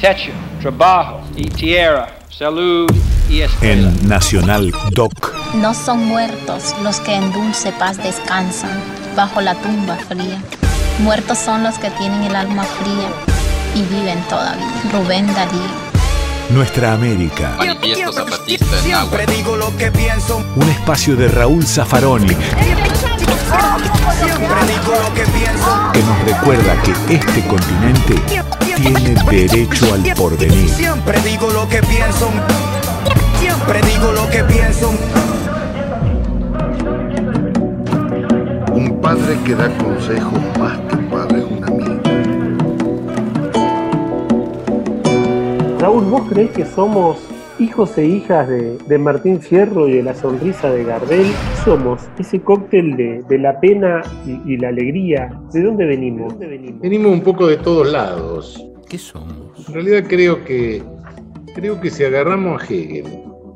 techo, trabajo y tierra, salud y escuela. En Nacional Doc. No son muertos los que en dulce paz descansan bajo la tumba fría. Muertos son los que tienen el alma fría y viven todavía. Rubén Darío. Nuestra América. Manifiesto zapatista en agua. Siempre digo lo que pienso. Un espacio de Raúl Zaffaroni Siempre digo lo que pienso. Recuerda que este continente tiene derecho al porvenir. Siempre digo lo que pienso. Siempre digo lo que pienso. Un padre que da consejos más que padre es un amigo. Raúl, ¿vos creés que somos hijos e hijas de, de Martín Fierro y de la sonrisa de Gardel? Somos ese cóctel de, de la pena y, y la alegría. ¿De dónde venimos? Venimos un poco de todos lados. ¿Qué somos? En realidad creo que creo que si agarramos a Hegel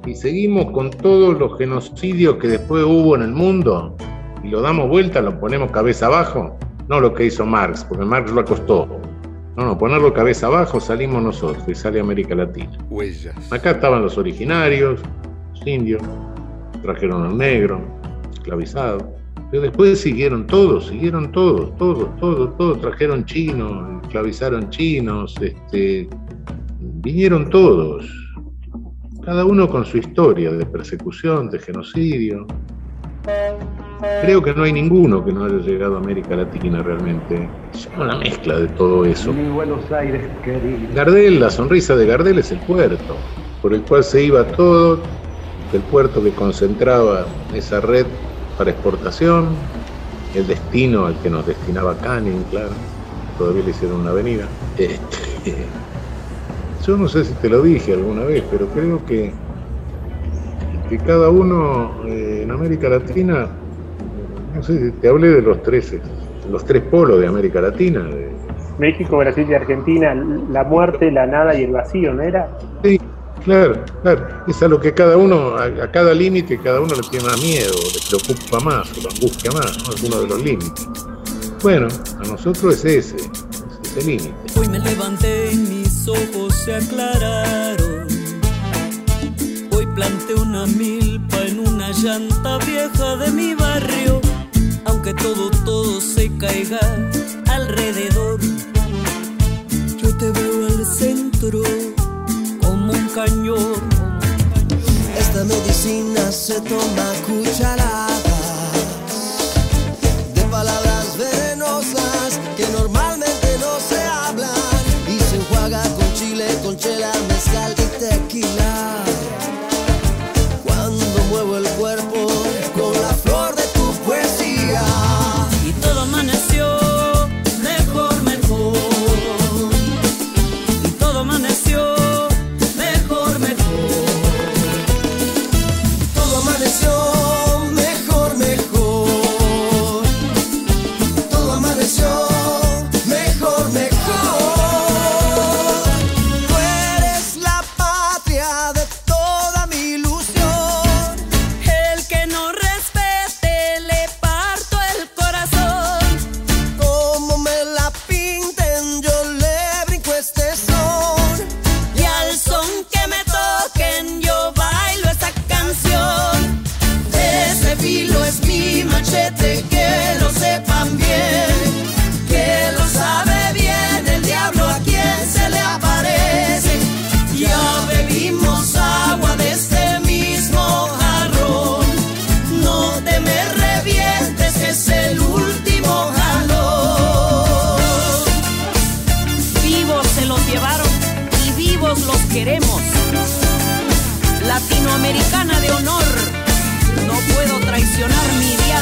y seguimos con todos los genocidios que después hubo en el mundo y lo damos vuelta, lo ponemos cabeza abajo, no lo que hizo Marx, porque Marx lo acostó. No, no, ponerlo cabeza abajo salimos nosotros y sale América Latina. Huellas. Acá estaban los originarios, los indios, trajeron al negro, esclavizado. Pero después siguieron todos, siguieron todos, todos, todos, todos. Trajeron chinos, esclavizaron chinos, este, vinieron todos. Cada uno con su historia de persecución, de genocidio. Creo que no hay ninguno que no haya llegado a América Latina realmente. Es una mezcla de todo eso. Mi Buenos Aires, querido. Gardel, la sonrisa de Gardel es el puerto, por el cual se iba todo, el puerto que concentraba esa red para exportación, el destino al que nos destinaba Canning, claro, todavía le hicieron una avenida. Este, yo no sé si te lo dije alguna vez, pero creo que, que cada uno eh, en América Latina, no sé si te hablé de los tres, los tres polos de América Latina, de, México, Brasil y Argentina, la muerte, la nada y el vacío, ¿no era? Sí, claro, claro. Es a lo que cada uno, a, a cada límite, cada uno le tiene más miedo, le preocupa más, o lo angustia más, ¿no? Es uno de los límites. Bueno, a nosotros es ese, es ese límite. Hoy me levanté y mis ojos se aclararon. Hoy planté una milpa en una llanta vieja de mi barrio. Todo, todo se caiga alrededor. Yo te veo al centro como un cañón. Esta medicina se toma a Los llevaron y vivos los queremos. Latinoamericana de honor, no puedo traicionar mi es